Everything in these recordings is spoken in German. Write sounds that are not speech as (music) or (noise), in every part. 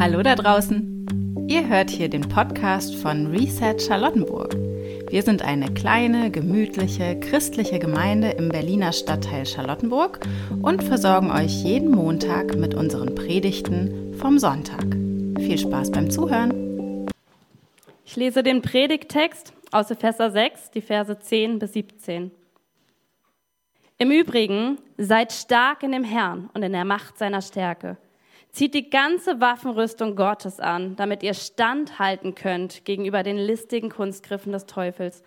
Hallo da draußen! Ihr hört hier den Podcast von Reset Charlottenburg. Wir sind eine kleine, gemütliche, christliche Gemeinde im Berliner Stadtteil Charlottenburg und versorgen euch jeden Montag mit unseren Predigten vom Sonntag. Viel Spaß beim Zuhören! Ich lese den Predigttext aus Epheser 6, die Verse 10 bis 17. Im Übrigen, seid stark in dem Herrn und in der Macht seiner Stärke. Zieht die ganze Waffenrüstung Gottes an, damit ihr standhalten könnt gegenüber den listigen Kunstgriffen des Teufels.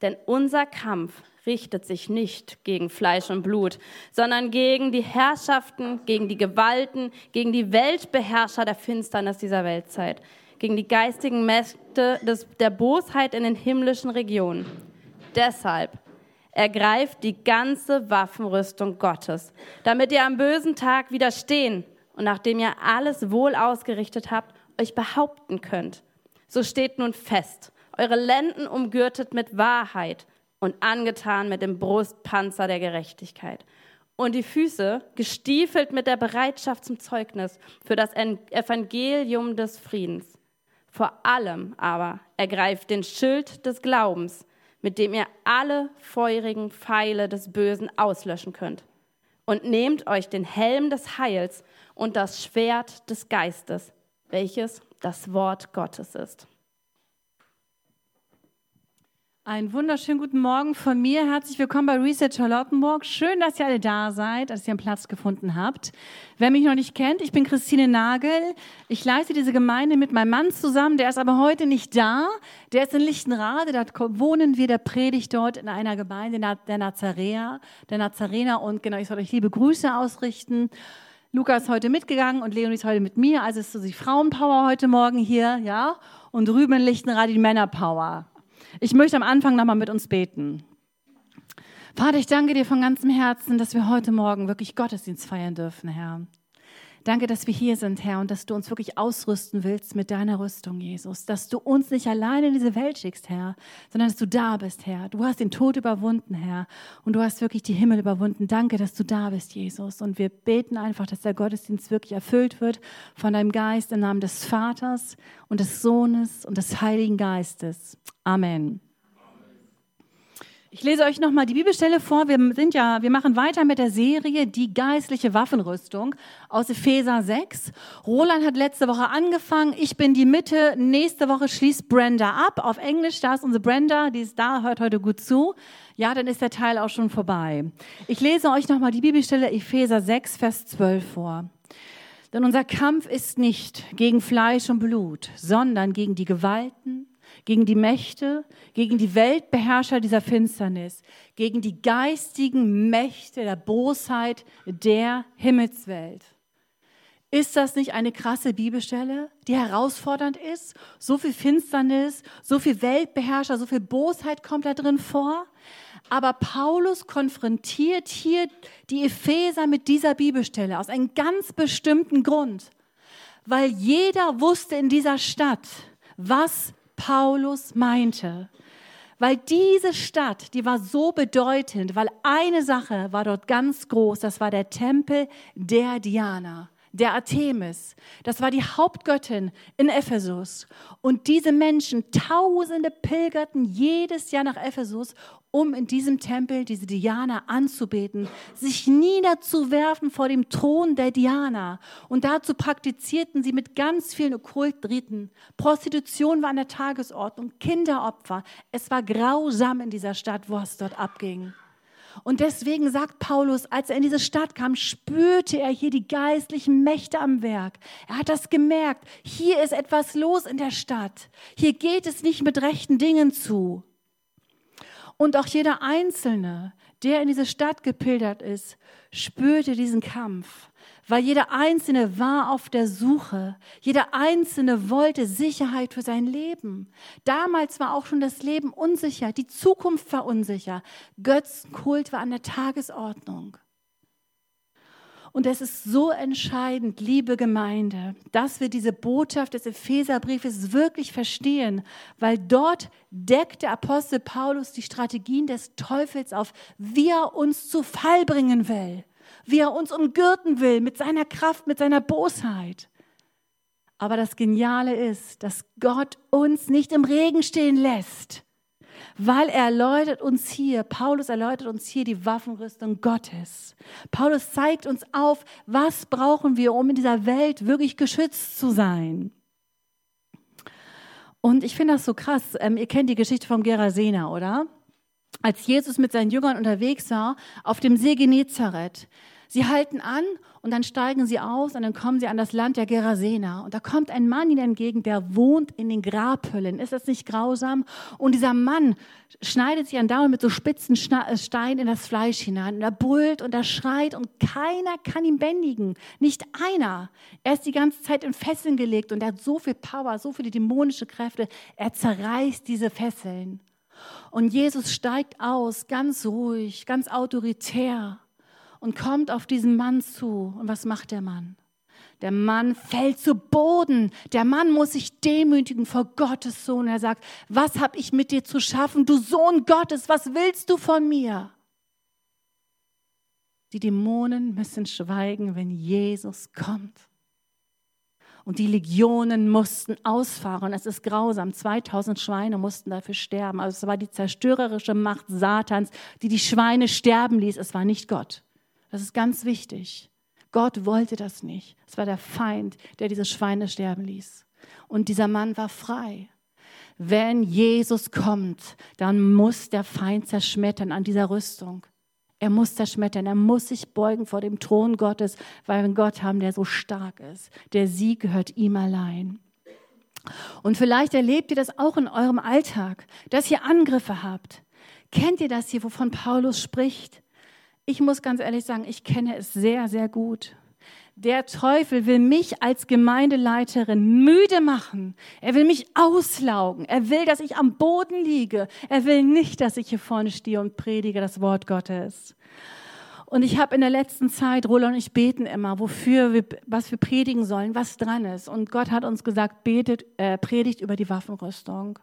Denn unser Kampf richtet sich nicht gegen Fleisch und Blut, sondern gegen die Herrschaften, gegen die Gewalten, gegen die Weltbeherrscher der Finsternis dieser Weltzeit, gegen die geistigen Mächte des, der Bosheit in den himmlischen Regionen. Deshalb ergreift die ganze Waffenrüstung Gottes, damit ihr am bösen Tag widerstehen und nachdem ihr alles wohl ausgerichtet habt, euch behaupten könnt. So steht nun fest, eure Lenden umgürtet mit Wahrheit und angetan mit dem Brustpanzer der Gerechtigkeit und die Füße gestiefelt mit der Bereitschaft zum Zeugnis für das Evangelium des Friedens. Vor allem aber ergreift den Schild des Glaubens, mit dem ihr alle feurigen Pfeile des Bösen auslöschen könnt. Und nehmt euch den Helm des Heils und das Schwert des Geistes, welches das Wort Gottes ist. Einen wunderschönen guten Morgen von mir. Herzlich willkommen bei Reset Charlottenburg. Schön, dass ihr alle da seid, dass ihr einen Platz gefunden habt. Wer mich noch nicht kennt, ich bin Christine Nagel. Ich leite diese Gemeinde mit meinem Mann zusammen. Der ist aber heute nicht da. Der ist in Lichtenrade. Da wohnen wir. Der predigt dort in einer Gemeinde der Nazaräer, der Nazarener. Und genau, ich soll euch liebe Grüße ausrichten. Lukas ist heute mitgegangen und Leonie ist heute mit mir. Also ist so die Frauenpower heute Morgen hier, ja. Und drüben in Lichtenrad die Männerpower. Ich möchte am Anfang nochmal mit uns beten. Vater, ich danke dir von ganzem Herzen, dass wir heute Morgen wirklich Gottesdienst feiern dürfen, Herr. Danke, dass wir hier sind, Herr, und dass du uns wirklich ausrüsten willst mit deiner Rüstung, Jesus. Dass du uns nicht alleine in diese Welt schickst, Herr, sondern dass du da bist, Herr. Du hast den Tod überwunden, Herr, und du hast wirklich die Himmel überwunden. Danke, dass du da bist, Jesus. Und wir beten einfach, dass der Gottesdienst wirklich erfüllt wird von deinem Geist im Namen des Vaters und des Sohnes und des Heiligen Geistes. Amen. Ich lese euch nochmal die Bibelstelle vor. Wir sind ja, wir machen weiter mit der Serie Die geistliche Waffenrüstung aus Epheser 6. Roland hat letzte Woche angefangen. Ich bin die Mitte. Nächste Woche schließt Brenda ab. Auf Englisch, da ist unsere Brenda, die ist da, hört heute gut zu. Ja, dann ist der Teil auch schon vorbei. Ich lese euch nochmal die Bibelstelle Epheser 6, Vers 12 vor. Denn unser Kampf ist nicht gegen Fleisch und Blut, sondern gegen die Gewalten, gegen die Mächte, gegen die Weltbeherrscher dieser Finsternis, gegen die geistigen Mächte der Bosheit der Himmelswelt. Ist das nicht eine krasse Bibelstelle, die herausfordernd ist? So viel Finsternis, so viel Weltbeherrscher, so viel Bosheit kommt da drin vor. Aber Paulus konfrontiert hier die Epheser mit dieser Bibelstelle aus einem ganz bestimmten Grund. Weil jeder wusste in dieser Stadt, was Paulus meinte. Weil diese Stadt, die war so bedeutend, weil eine Sache war dort ganz groß, das war der Tempel der Diana der Artemis. Das war die Hauptgöttin in Ephesus. Und diese Menschen, Tausende pilgerten jedes Jahr nach Ephesus, um in diesem Tempel diese Diana anzubeten, sich niederzuwerfen vor dem Thron der Diana. Und dazu praktizierten sie mit ganz vielen Okkultriten. Prostitution war an der Tagesordnung, Kinderopfer. Es war grausam in dieser Stadt, wo es dort abging. Und deswegen sagt Paulus, als er in diese Stadt kam, spürte er hier die geistlichen Mächte am Werk. Er hat das gemerkt. Hier ist etwas los in der Stadt. Hier geht es nicht mit rechten Dingen zu. Und auch jeder Einzelne, der in diese Stadt gepilgert ist, spürte diesen Kampf weil jeder Einzelne war auf der Suche. Jeder Einzelne wollte Sicherheit für sein Leben. Damals war auch schon das Leben unsicher, die Zukunft war unsicher. Götzenkult war an der Tagesordnung. Und es ist so entscheidend, liebe Gemeinde, dass wir diese Botschaft des Epheserbriefes wirklich verstehen, weil dort deckt der Apostel Paulus die Strategien des Teufels auf, wie er uns zu Fall bringen will wie er uns umgürten will mit seiner Kraft, mit seiner Bosheit. Aber das Geniale ist, dass Gott uns nicht im Regen stehen lässt, weil er erläutert uns hier, Paulus erläutert uns hier die Waffenrüstung Gottes. Paulus zeigt uns auf, was brauchen wir, um in dieser Welt wirklich geschützt zu sein. Und ich finde das so krass. Ähm, ihr kennt die Geschichte vom Gerasena, oder? Als Jesus mit seinen Jüngern unterwegs war auf dem See Genezareth. Sie halten an und dann steigen sie aus und dann kommen sie an das Land der Gerasener. Und da kommt ein Mann ihnen entgegen, der wohnt in den Grabhüllen. Ist das nicht grausam? Und dieser Mann schneidet sich an Daumen mit so spitzen äh, Steinen in das Fleisch hinein. Und er brüllt und er schreit und keiner kann ihn bändigen. Nicht einer. Er ist die ganze Zeit in Fesseln gelegt und er hat so viel Power, so viele dämonische Kräfte. Er zerreißt diese Fesseln. Und Jesus steigt aus, ganz ruhig, ganz autoritär und kommt auf diesen Mann zu. Und was macht der Mann? Der Mann fällt zu Boden. Der Mann muss sich demütigen vor Gottes Sohn. Er sagt, was habe ich mit dir zu schaffen, du Sohn Gottes, was willst du von mir? Die Dämonen müssen schweigen, wenn Jesus kommt. Und die Legionen mussten ausfahren. Es ist grausam. 2000 Schweine mussten dafür sterben. Also es war die zerstörerische Macht Satans, die die Schweine sterben ließ. Es war nicht Gott. Das ist ganz wichtig. Gott wollte das nicht. Es war der Feind, der diese Schweine sterben ließ. Und dieser Mann war frei. Wenn Jesus kommt, dann muss der Feind zerschmettern an dieser Rüstung. Er muss zerschmettern, er muss sich beugen vor dem Thron Gottes, weil wir einen Gott haben, der so stark ist. Der Sieg gehört ihm allein. Und vielleicht erlebt ihr das auch in eurem Alltag, dass ihr Angriffe habt. Kennt ihr das hier, wovon Paulus spricht? Ich muss ganz ehrlich sagen, ich kenne es sehr, sehr gut. Der Teufel will mich als Gemeindeleiterin müde machen. Er will mich auslaugen. Er will, dass ich am Boden liege. Er will nicht, dass ich hier vorne stehe und predige das Wort Gottes. Und ich habe in der letzten Zeit, Roland und ich beten immer, wofür wir, was wir predigen sollen, was dran ist. Und Gott hat uns gesagt, betet, äh, predigt über die Waffenrüstung.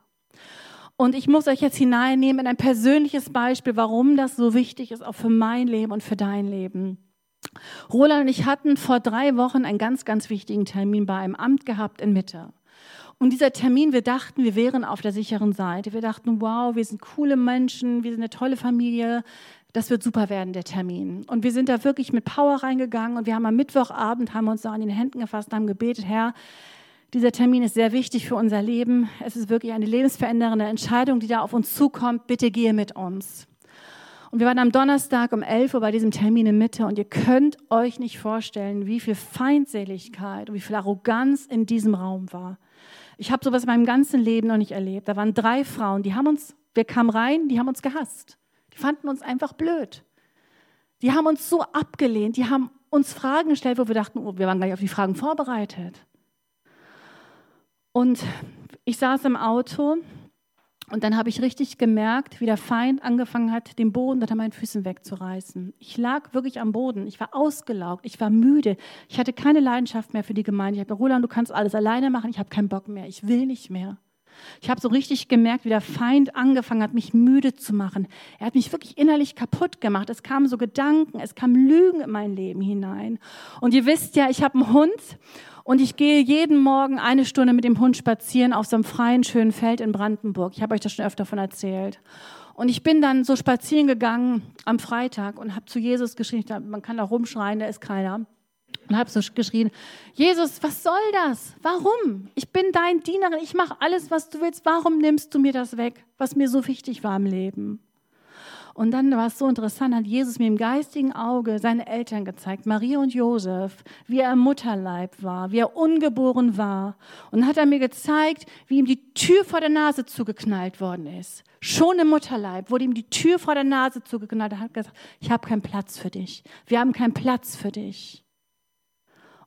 Und ich muss euch jetzt hineinnehmen in ein persönliches Beispiel, warum das so wichtig ist, auch für mein Leben und für dein Leben. Roland und ich hatten vor drei Wochen einen ganz, ganz wichtigen Termin bei einem Amt gehabt in Mitte. Und dieser Termin, wir dachten, wir wären auf der sicheren Seite. Wir dachten, wow, wir sind coole Menschen, wir sind eine tolle Familie. Das wird super werden, der Termin. Und wir sind da wirklich mit Power reingegangen und wir haben am Mittwochabend, haben uns da an den Händen gefasst haben gebetet, Herr, dieser Termin ist sehr wichtig für unser Leben. Es ist wirklich eine lebensverändernde Entscheidung, die da auf uns zukommt. Bitte gehe mit uns. Und wir waren am Donnerstag um 11 Uhr bei diesem Termin in Mitte und ihr könnt euch nicht vorstellen, wie viel Feindseligkeit und wie viel Arroganz in diesem Raum war. Ich habe sowas in meinem ganzen Leben noch nicht erlebt. Da waren drei Frauen, die haben uns, wir kamen rein, die haben uns gehasst. Die fanden uns einfach blöd. Die haben uns so abgelehnt, die haben uns Fragen gestellt, wo wir dachten, oh, wir waren gar nicht auf die Fragen vorbereitet. Und ich saß im Auto und dann habe ich richtig gemerkt, wie der Feind angefangen hat, den Boden unter meinen Füßen wegzureißen. Ich lag wirklich am Boden. Ich war ausgelaugt. Ich war müde. Ich hatte keine Leidenschaft mehr für die Gemeinde. Ich habe Roland, du kannst alles alleine machen. Ich habe keinen Bock mehr. Ich will nicht mehr. Ich habe so richtig gemerkt, wie der Feind angefangen hat, mich müde zu machen. Er hat mich wirklich innerlich kaputt gemacht. Es kamen so Gedanken, es kamen Lügen in mein Leben hinein. Und ihr wisst ja, ich habe einen Hund und ich gehe jeden Morgen eine Stunde mit dem Hund spazieren auf so einem freien, schönen Feld in Brandenburg. Ich habe euch das schon öfter davon erzählt. Und ich bin dann so spazieren gegangen am Freitag und habe zu Jesus geschrien, man kann da rumschreien, da ist keiner. Und habe so geschrien, Jesus, was soll das? Warum? Ich bin dein Dienerin, ich mache alles, was du willst. Warum nimmst du mir das weg, was mir so wichtig war im Leben? Und dann war es so interessant, hat Jesus mir im geistigen Auge seine Eltern gezeigt, Maria und Josef, wie er im Mutterleib war, wie er ungeboren war. Und hat er mir gezeigt, wie ihm die Tür vor der Nase zugeknallt worden ist. Schon im Mutterleib wurde ihm die Tür vor der Nase zugeknallt. Er hat gesagt, ich habe keinen Platz für dich. Wir haben keinen Platz für dich.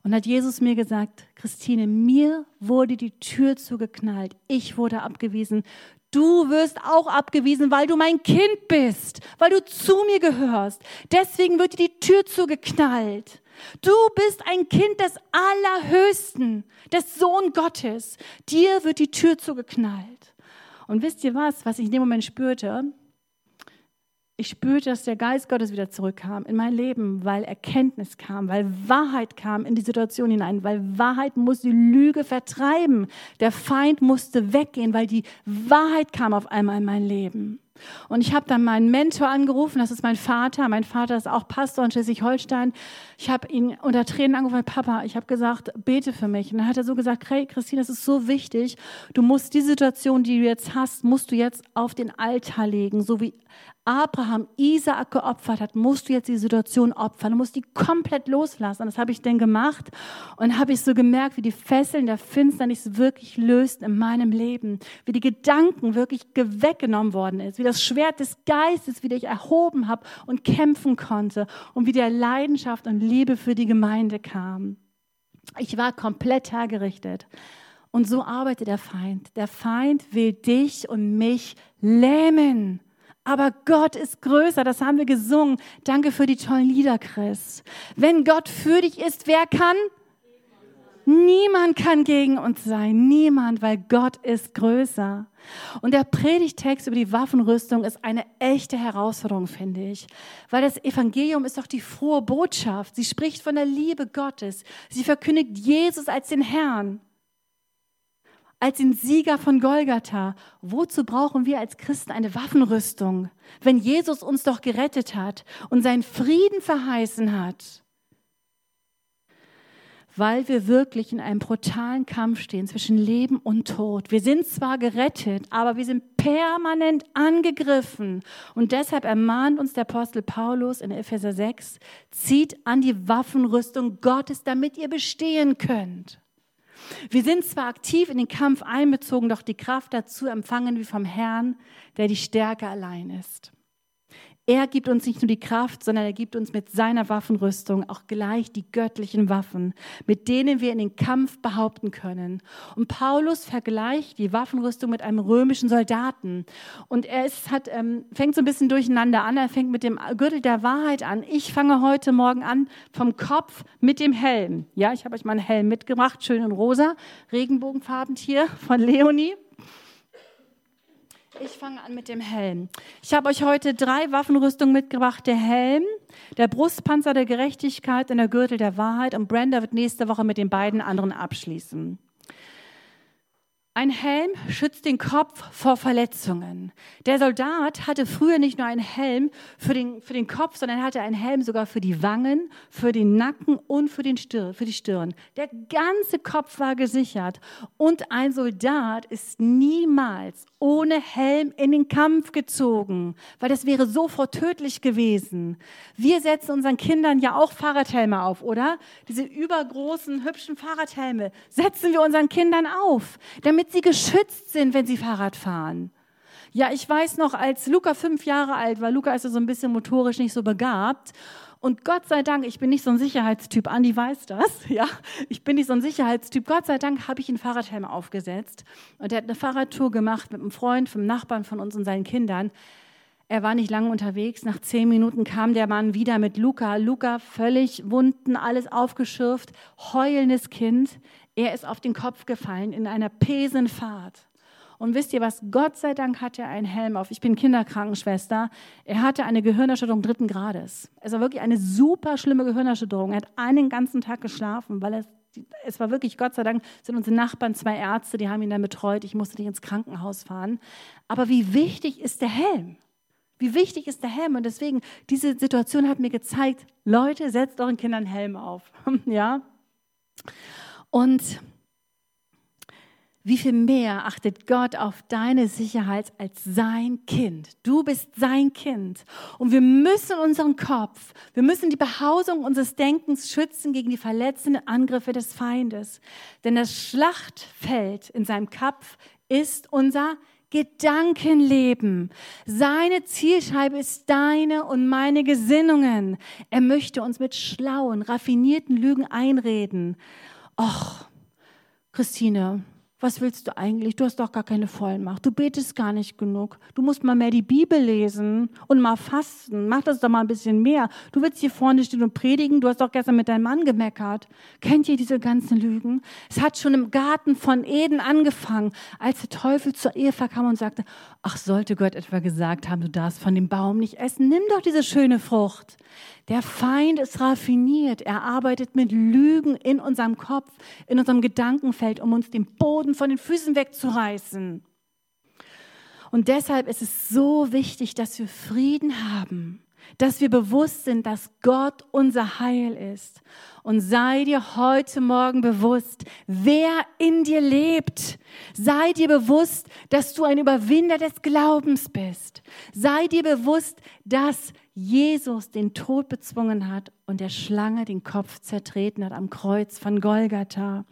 Und hat Jesus mir gesagt, Christine, mir wurde die Tür zugeknallt. Ich wurde abgewiesen. Du wirst auch abgewiesen, weil du mein Kind bist, weil du zu mir gehörst. Deswegen wird dir die Tür zugeknallt. Du bist ein Kind des Allerhöchsten, des Sohn Gottes. Dir wird die Tür zugeknallt. Und wisst ihr was, was ich in dem Moment spürte? Ich spürte, dass der Geist Gottes wieder zurückkam in mein Leben, weil Erkenntnis kam, weil Wahrheit kam in die Situation hinein, weil Wahrheit musste die Lüge vertreiben. Der Feind musste weggehen, weil die Wahrheit kam auf einmal in mein Leben. Und ich habe dann meinen Mentor angerufen, das ist mein Vater. Mein Vater ist auch Pastor in Schleswig-Holstein. Ich habe ihn unter Tränen angerufen, Papa, ich habe gesagt, bete für mich. Und dann hat er so gesagt, hey Christine, das ist so wichtig. Du musst die Situation, die du jetzt hast, musst du jetzt auf den Altar legen, so wie Abraham Isaak geopfert hat, musst du jetzt die Situation opfern. Du musst die komplett loslassen. Das habe ich dann gemacht und habe ich so gemerkt, wie die Fesseln der Finsternis wirklich lösten in meinem Leben, wie die Gedanken wirklich weggenommen worden ist, wie das Schwert des Geistes wieder ich erhoben habe und kämpfen konnte und wie der Leidenschaft und Liebe für die Gemeinde kam. Ich war komplett hergerichtet. Und so arbeitet der Feind. Der Feind will dich und mich lähmen. Aber Gott ist größer, das haben wir gesungen. Danke für die tollen Lieder, Chris. Wenn Gott für dich ist, wer kann? Niemand kann gegen uns sein. Niemand, weil Gott ist größer. Und der Predigtext über die Waffenrüstung ist eine echte Herausforderung, finde ich. Weil das Evangelium ist doch die frohe Botschaft. Sie spricht von der Liebe Gottes. Sie verkündigt Jesus als den Herrn als den Sieger von Golgatha. Wozu brauchen wir als Christen eine Waffenrüstung, wenn Jesus uns doch gerettet hat und seinen Frieden verheißen hat? Weil wir wirklich in einem brutalen Kampf stehen zwischen Leben und Tod. Wir sind zwar gerettet, aber wir sind permanent angegriffen. Und deshalb ermahnt uns der Apostel Paulus in Epheser 6, zieht an die Waffenrüstung Gottes, damit ihr bestehen könnt. Wir sind zwar aktiv in den Kampf einbezogen, doch die Kraft dazu empfangen wir vom Herrn, der die Stärke allein ist. Er gibt uns nicht nur die Kraft, sondern er gibt uns mit seiner Waffenrüstung auch gleich die göttlichen Waffen, mit denen wir in den Kampf behaupten können. Und Paulus vergleicht die Waffenrüstung mit einem römischen Soldaten. Und er ist, hat, ähm, fängt so ein bisschen durcheinander an. Er fängt mit dem Gürtel der Wahrheit an. Ich fange heute Morgen an vom Kopf mit dem Helm. Ja, ich habe euch mal einen Helm mitgebracht, schön in rosa, regenbogenfarben hier von Leonie. Ich fange an mit dem Helm. Ich habe euch heute drei Waffenrüstungen mitgebracht. Der Helm, der Brustpanzer der Gerechtigkeit und der Gürtel der Wahrheit. Und Brenda wird nächste Woche mit den beiden anderen abschließen. Ein Helm schützt den Kopf vor Verletzungen. Der Soldat hatte früher nicht nur einen Helm für den, für den Kopf, sondern er hatte einen Helm sogar für die Wangen, für den Nacken und für, den Stirn, für die Stirn. Der ganze Kopf war gesichert. Und ein Soldat ist niemals ohne Helm in den Kampf gezogen, weil das wäre sofort tödlich gewesen. Wir setzen unseren Kindern ja auch Fahrradhelme auf, oder? Diese übergroßen, hübschen Fahrradhelme setzen wir unseren Kindern auf, damit damit sie geschützt sind, wenn sie Fahrrad fahren. Ja, ich weiß noch, als Luca fünf Jahre alt war, Luca ist ja so ein bisschen motorisch nicht so begabt. Und Gott sei Dank, ich bin nicht so ein Sicherheitstyp, Andi weiß das, (laughs) ja, ich bin nicht so ein Sicherheitstyp. Gott sei Dank habe ich einen Fahrradhelm aufgesetzt und er hat eine Fahrradtour gemacht mit einem Freund, einem Nachbarn von uns und seinen Kindern. Er war nicht lange unterwegs. Nach zehn Minuten kam der Mann wieder mit Luca. Luca völlig Wunden, alles aufgeschürft, heulendes Kind. Er ist auf den Kopf gefallen in einer Pesenfahrt. Und wisst ihr was? Gott sei Dank hat er einen Helm auf. Ich bin Kinderkrankenschwester. Er hatte eine Gehirnerschütterung dritten Grades. Es war wirklich eine super schlimme Gehirnerschütterung. Er hat einen ganzen Tag geschlafen, weil es, es war wirklich, Gott sei Dank, sind unsere Nachbarn zwei Ärzte, die haben ihn dann betreut. Ich musste nicht ins Krankenhaus fahren. Aber wie wichtig ist der Helm? Wie wichtig ist der Helm? Und deswegen, diese Situation hat mir gezeigt, Leute, setzt euren Kindern Helm auf. (laughs) ja? Und wie viel mehr achtet Gott auf deine Sicherheit als sein Kind? Du bist sein Kind. Und wir müssen unseren Kopf, wir müssen die Behausung unseres Denkens schützen gegen die verletzenden Angriffe des Feindes. Denn das Schlachtfeld in seinem Kopf ist unser Gedankenleben. Seine Zielscheibe ist deine und meine Gesinnungen. Er möchte uns mit schlauen, raffinierten Lügen einreden. Och, Christine, was willst du eigentlich? Du hast doch gar keine Vollmacht. Du betest gar nicht genug. Du musst mal mehr die Bibel lesen und mal fasten. Mach das doch mal ein bisschen mehr. Du willst hier vorne stehen und predigen. Du hast doch gestern mit deinem Mann gemeckert. Kennt ihr diese ganzen Lügen? Es hat schon im Garten von Eden angefangen, als der Teufel zur Eva kam und sagte, ach, sollte Gott etwa gesagt haben, du darfst von dem Baum nicht essen. Nimm doch diese schöne Frucht. Der Feind ist raffiniert. Er arbeitet mit Lügen in unserem Kopf, in unserem Gedankenfeld, um uns den Boden von den Füßen wegzureißen. Und deshalb ist es so wichtig, dass wir Frieden haben, dass wir bewusst sind, dass Gott unser Heil ist. Und sei dir heute Morgen bewusst, wer in dir lebt. Sei dir bewusst, dass du ein Überwinder des Glaubens bist. Sei dir bewusst, dass Jesus den Tod bezwungen hat und der Schlange den Kopf zertreten hat am Kreuz von Golgatha.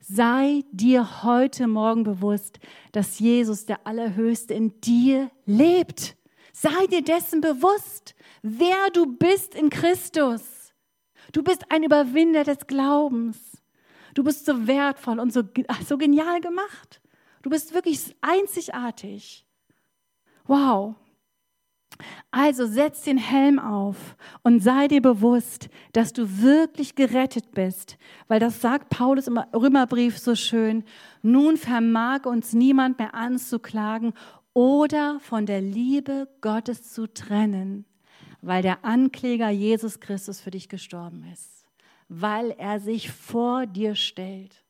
Sei dir heute Morgen bewusst, dass Jesus, der Allerhöchste, in dir lebt. Sei dir dessen bewusst, wer du bist in Christus. Du bist ein Überwinder des Glaubens. Du bist so wertvoll und so, so genial gemacht. Du bist wirklich einzigartig. Wow. Also setz den Helm auf und sei dir bewusst, dass du wirklich gerettet bist, weil das sagt Paulus im Römerbrief so schön. Nun vermag uns niemand mehr anzuklagen oder von der Liebe Gottes zu trennen, weil der Ankläger Jesus Christus für dich gestorben ist, weil er sich vor dir stellt.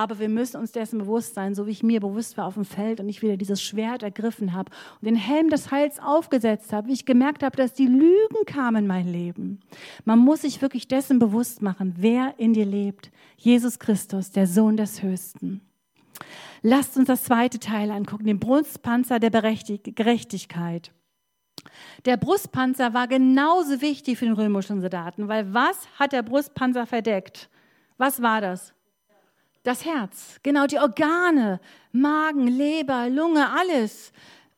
Aber wir müssen uns dessen bewusst sein, so wie ich mir bewusst war auf dem Feld und ich wieder dieses Schwert ergriffen habe und den Helm des Heils aufgesetzt habe, wie ich gemerkt habe, dass die Lügen kamen in mein Leben. Man muss sich wirklich dessen bewusst machen, wer in dir lebt. Jesus Christus, der Sohn des Höchsten. Lasst uns das zweite Teil angucken, den Brustpanzer der Gerechtigkeit. Der Brustpanzer war genauso wichtig für den römischen Soldaten, weil was hat der Brustpanzer verdeckt? Was war das? Das Herz, genau die Organe, Magen, Leber, Lunge, alles.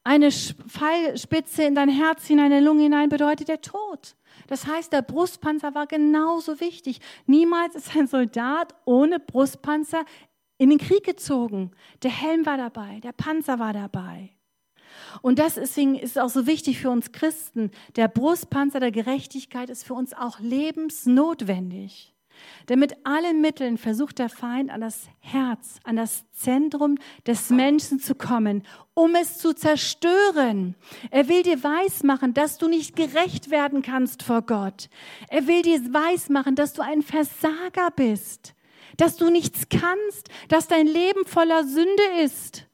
Eine Pfeilspitze in dein Herz hinein, eine Lunge hinein bedeutet der Tod. Das heißt, der Brustpanzer war genauso wichtig. Niemals ist ein Soldat ohne Brustpanzer in den Krieg gezogen. Der Helm war dabei, der Panzer war dabei. Und deswegen ist es auch so wichtig für uns Christen. Der Brustpanzer der Gerechtigkeit ist für uns auch lebensnotwendig. Denn mit allen Mitteln versucht der Feind an das Herz, an das Zentrum des Menschen zu kommen, um es zu zerstören. Er will dir weismachen, dass du nicht gerecht werden kannst vor Gott. Er will dir weismachen, dass du ein Versager bist, dass du nichts kannst, dass dein Leben voller Sünde ist.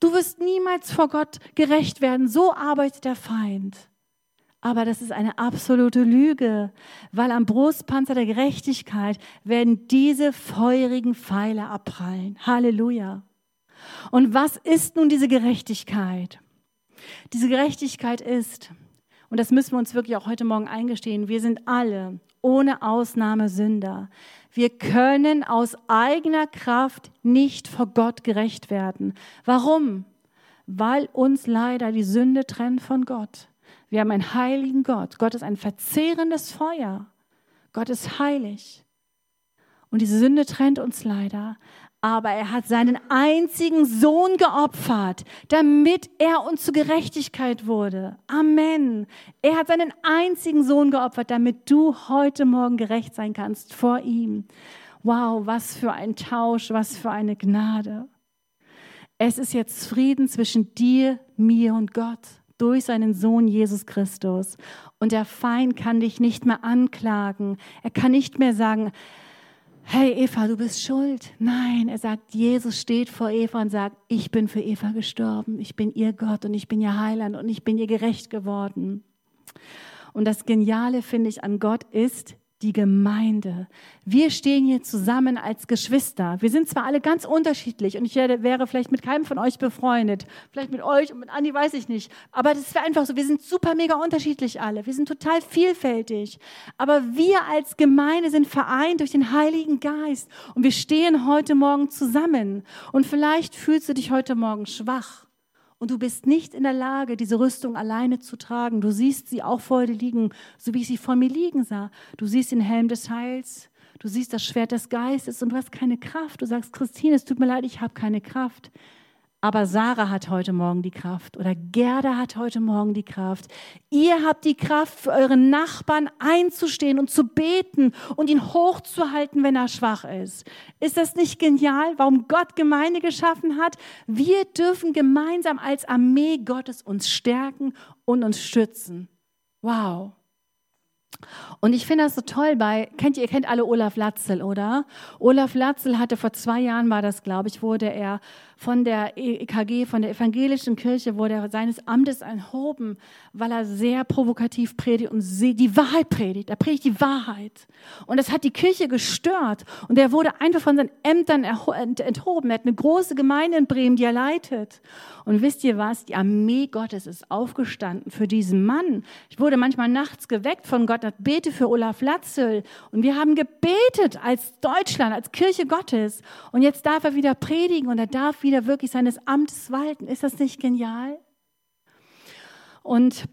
Du wirst niemals vor Gott gerecht werden. So arbeitet der Feind. Aber das ist eine absolute Lüge, weil am Brustpanzer der Gerechtigkeit werden diese feurigen Pfeile abprallen. Halleluja. Und was ist nun diese Gerechtigkeit? Diese Gerechtigkeit ist, und das müssen wir uns wirklich auch heute Morgen eingestehen, wir sind alle ohne Ausnahme Sünder. Wir können aus eigener Kraft nicht vor Gott gerecht werden. Warum? Weil uns leider die Sünde trennt von Gott. Wir haben einen heiligen Gott. Gott ist ein verzehrendes Feuer. Gott ist heilig. Und diese Sünde trennt uns leider. Aber er hat seinen einzigen Sohn geopfert, damit er uns zur Gerechtigkeit wurde. Amen. Er hat seinen einzigen Sohn geopfert, damit du heute Morgen gerecht sein kannst vor ihm. Wow, was für ein Tausch, was für eine Gnade. Es ist jetzt Frieden zwischen dir, mir und Gott durch seinen Sohn Jesus Christus. Und der Feind kann dich nicht mehr anklagen. Er kann nicht mehr sagen, hey Eva, du bist schuld. Nein, er sagt, Jesus steht vor Eva und sagt, ich bin für Eva gestorben. Ich bin ihr Gott und ich bin ihr Heiland und ich bin ihr gerecht geworden. Und das Geniale, finde ich, an Gott ist, die Gemeinde. Wir stehen hier zusammen als Geschwister. Wir sind zwar alle ganz unterschiedlich und ich wäre vielleicht mit keinem von euch befreundet, vielleicht mit euch und mit Andi weiß ich nicht, aber das wäre einfach so, wir sind super mega unterschiedlich alle. Wir sind total vielfältig, aber wir als Gemeinde sind vereint durch den Heiligen Geist und wir stehen heute Morgen zusammen und vielleicht fühlst du dich heute Morgen schwach und du bist nicht in der Lage, diese Rüstung alleine zu tragen. Du siehst sie auch vor dir liegen, so wie ich sie vor mir liegen sah. Du siehst den Helm des Heils, Du siehst das Schwert des Geistes und du hast keine Kraft. Du sagst, Christine, es tut mir leid, ich habe keine Kraft. Aber Sarah hat heute Morgen die Kraft oder Gerda hat heute Morgen die Kraft. Ihr habt die Kraft, für euren Nachbarn einzustehen und zu beten und ihn hochzuhalten, wenn er schwach ist. Ist das nicht genial, warum Gott Gemeinde geschaffen hat? Wir dürfen gemeinsam als Armee Gottes uns stärken und uns stützen. Wow. Und ich finde das so toll bei, kennt ihr, ihr kennt alle Olaf Latzel, oder? Olaf Latzel hatte vor zwei Jahren, war das, glaube ich, wurde er von der EKG, von der evangelischen Kirche, wurde er seines Amtes erhoben, weil er sehr provokativ predigt und die Wahrheit predigt. Er predigt die Wahrheit. Und das hat die Kirche gestört. Und er wurde einfach von seinen Ämtern enthoben. Er hat eine große Gemeinde in Bremen, die er leitet. Und wisst ihr was? Die Armee Gottes ist aufgestanden für diesen Mann. Ich wurde manchmal nachts geweckt von Gott, bete für Olaf Latzel. Und wir haben gebetet als Deutschland, als Kirche Gottes. Und jetzt darf er wieder predigen und er darf wieder wirklich seines Amtes walten. Ist das nicht genial? Und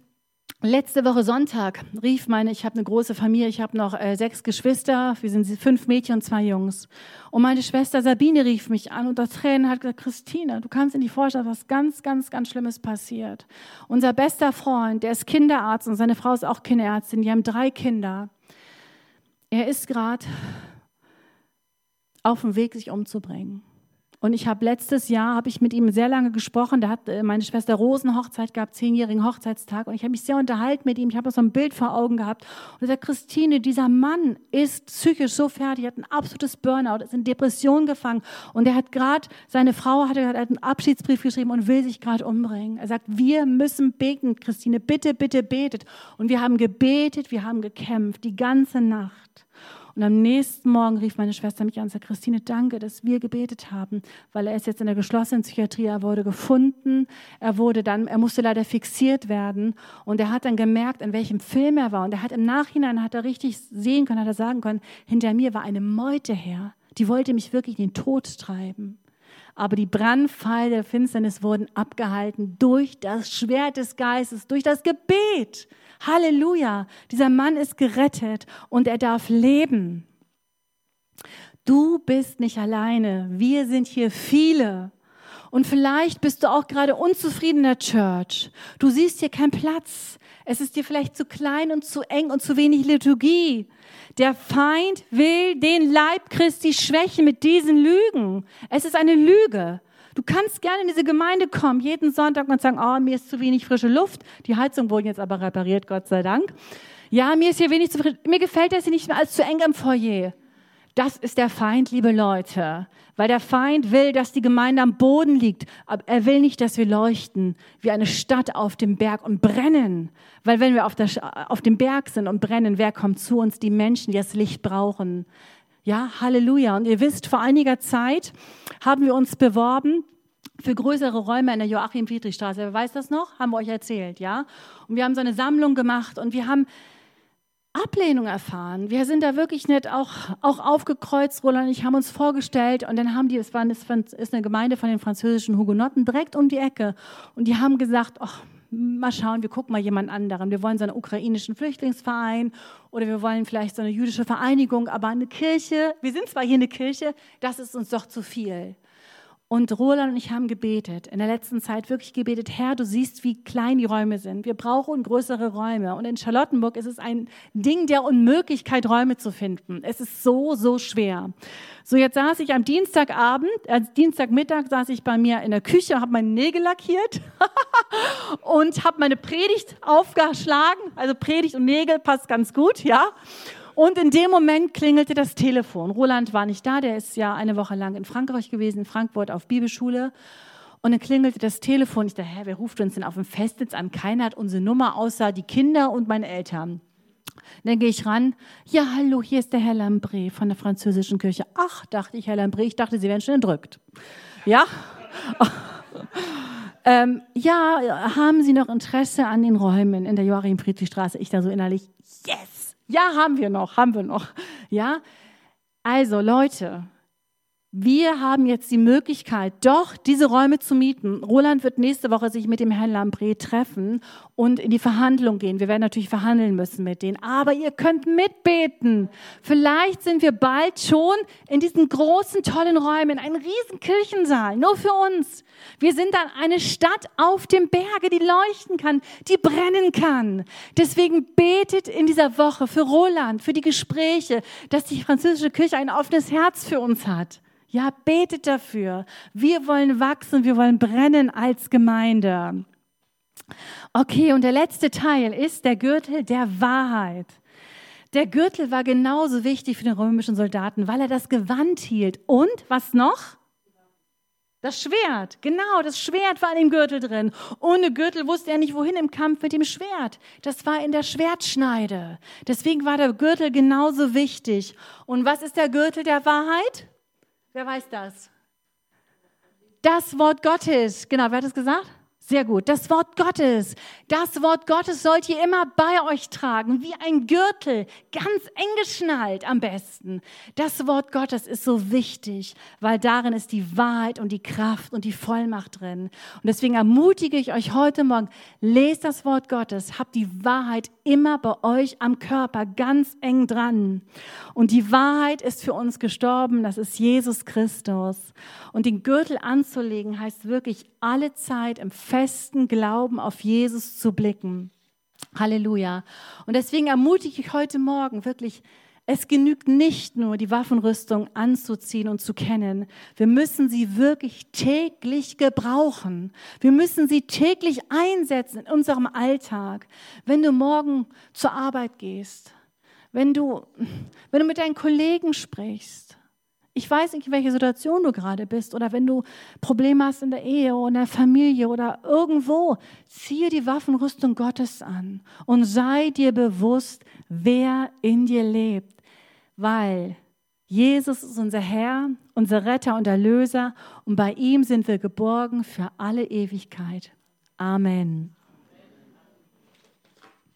Letzte Woche Sonntag rief meine, ich habe eine große Familie, ich habe noch äh, sechs Geschwister, wir sind fünf Mädchen und zwei Jungs. Und meine Schwester Sabine rief mich an das Tränen hat gesagt, Christine, du kannst dir nicht vorstellen, was ganz, ganz, ganz Schlimmes passiert. Unser bester Freund, der ist Kinderarzt und seine Frau ist auch Kinderärztin, die haben drei Kinder. Er ist gerade auf dem Weg, sich umzubringen. Und ich habe letztes Jahr, habe ich mit ihm sehr lange gesprochen. Da hat äh, meine Schwester Rosenhochzeit gehabt, zehnjährigen Hochzeitstag. Und ich habe mich sehr unterhalten mit ihm. Ich habe so ein Bild vor Augen gehabt. Und er sagt, Christine, dieser Mann ist psychisch so fertig, hat ein absolutes Burnout, ist in Depression gefangen. Und er hat gerade, seine Frau hat, hat einen Abschiedsbrief geschrieben und will sich gerade umbringen. Er sagt, wir müssen beten, Christine, bitte, bitte betet. Und wir haben gebetet, wir haben gekämpft, die ganze Nacht. Und am nächsten Morgen rief meine Schwester mich an und sagte, Christine, danke, dass wir gebetet haben, weil er ist jetzt in der geschlossenen Psychiatrie, er wurde gefunden, er wurde dann, er musste leider fixiert werden und er hat dann gemerkt, in welchem Film er war und er hat im Nachhinein, hat er richtig sehen können, hat er sagen können, hinter mir war eine Meute her, die wollte mich wirklich in den Tod treiben. Aber die Brandpfeile der Finsternis wurden abgehalten durch das Schwert des Geistes, durch das Gebet. Halleluja, dieser Mann ist gerettet und er darf leben. Du bist nicht alleine, wir sind hier viele. Und vielleicht bist du auch gerade unzufrieden in der Church. Du siehst hier keinen Platz. Es ist dir vielleicht zu klein und zu eng und zu wenig Liturgie. Der Feind will den Leib Christi schwächen mit diesen Lügen. Es ist eine Lüge. Du kannst gerne in diese Gemeinde kommen, jeden Sonntag und sagen, oh, mir ist zu wenig frische Luft. Die Heizung wurde jetzt aber repariert, Gott sei Dank. Ja, mir ist hier wenig zu frisch. Mir gefällt das hier nicht mehr als zu eng im Foyer. Das ist der Feind, liebe Leute. Weil der Feind will, dass die Gemeinde am Boden liegt. Aber er will nicht, dass wir leuchten wie eine Stadt auf dem Berg und brennen. Weil wenn wir auf, der, auf dem Berg sind und brennen, wer kommt zu uns? Die Menschen, die das Licht brauchen. Ja, Halleluja. Und ihr wisst, vor einiger Zeit haben wir uns beworben für größere Räume in der Joachim-Friedrich-Straße. Wer weiß das noch? Haben wir euch erzählt, ja? Und wir haben so eine Sammlung gemacht und wir haben Ablehnung erfahren. Wir sind da wirklich nicht auch, auch aufgekreuzt. Roland und ich haben uns vorgestellt und dann haben die, es war es ist eine Gemeinde von den französischen Hugenotten direkt um die Ecke und die haben gesagt, ach, mal schauen, wir gucken mal jemand anderen. Wir wollen so einen ukrainischen Flüchtlingsverein oder wir wollen vielleicht so eine jüdische Vereinigung, aber eine Kirche, wir sind zwar hier eine Kirche, das ist uns doch zu viel. Und Roland und ich haben gebetet, in der letzten Zeit wirklich gebetet, Herr, du siehst, wie klein die Räume sind. Wir brauchen größere Räume. Und in Charlottenburg ist es ein Ding der Unmöglichkeit, Räume zu finden. Es ist so, so schwer. So, jetzt saß ich am Dienstagabend, äh, Dienstagmittag saß ich bei mir in der Küche, habe meine Nägel lackiert (laughs) und habe meine Predigt aufgeschlagen. Also Predigt und Nägel passt ganz gut, ja. Und in dem Moment klingelte das Telefon. Roland war nicht da, der ist ja eine Woche lang in Frankreich gewesen, in Frankfurt auf Bibelschule. Und dann klingelte das Telefon. Ich dachte, hä, wer ruft uns denn auf dem Festnetz an? Keiner hat unsere Nummer, außer die Kinder und meine Eltern. Dann gehe ich ran. Ja, hallo, hier ist der Herr Lambré von der französischen Kirche. Ach, dachte ich, Herr Lambré, ich dachte, Sie wären schon entrückt. Ja? Ähm, ja, haben Sie noch Interesse an den Räumen in der Joachim-Friedrich-Straße? Ich da so innerlich, yes! Ja, haben wir noch, haben wir noch. Ja? Also, Leute, wir haben jetzt die Möglichkeit, doch diese Räume zu mieten. Roland wird nächste Woche sich mit dem Herrn Lambré treffen und in die Verhandlung gehen. Wir werden natürlich verhandeln müssen mit denen, aber ihr könnt mitbeten. Vielleicht sind wir bald schon in diesen großen, tollen Räumen, einen riesen Kirchensaal, nur für uns. Wir sind dann eine Stadt auf dem Berge, die leuchten kann, die brennen kann. Deswegen betet in dieser Woche für Roland, für die Gespräche, dass die französische Kirche ein offenes Herz für uns hat. Ja, betet dafür. Wir wollen wachsen, wir wollen brennen als Gemeinde. Okay, und der letzte Teil ist der Gürtel der Wahrheit. Der Gürtel war genauso wichtig für den römischen Soldaten, weil er das Gewand hielt. Und was noch? Das Schwert, genau, das Schwert war in dem Gürtel drin. Ohne Gürtel wusste er nicht, wohin im Kampf mit dem Schwert. Das war in der Schwertschneide. Deswegen war der Gürtel genauso wichtig. Und was ist der Gürtel der Wahrheit? Wer weiß das? Das Wort Gottes. Genau, wer hat es gesagt? Sehr gut. Das Wort Gottes. Das Wort Gottes sollt ihr immer bei euch tragen, wie ein Gürtel, ganz eng geschnallt am besten. Das Wort Gottes ist so wichtig, weil darin ist die Wahrheit und die Kraft und die Vollmacht drin. Und deswegen ermutige ich euch heute Morgen, lest das Wort Gottes, habt die Wahrheit immer bei euch am Körper, ganz eng dran. Und die Wahrheit ist für uns gestorben, das ist Jesus Christus. Und den Gürtel anzulegen heißt wirklich alle Zeit im festen Glauben auf Jesus zu blicken. Halleluja. Und deswegen ermutige ich heute Morgen wirklich, es genügt nicht nur, die Waffenrüstung anzuziehen und zu kennen. Wir müssen sie wirklich täglich gebrauchen. Wir müssen sie täglich einsetzen in unserem Alltag. Wenn du morgen zur Arbeit gehst, wenn du, wenn du mit deinen Kollegen sprichst, ich weiß nicht, in welcher Situation du gerade bist oder wenn du Probleme hast in der Ehe oder in der Familie oder irgendwo, ziehe die Waffenrüstung Gottes an und sei dir bewusst, wer in dir lebt, weil Jesus ist unser Herr, unser Retter und Erlöser und bei ihm sind wir geborgen für alle Ewigkeit. Amen.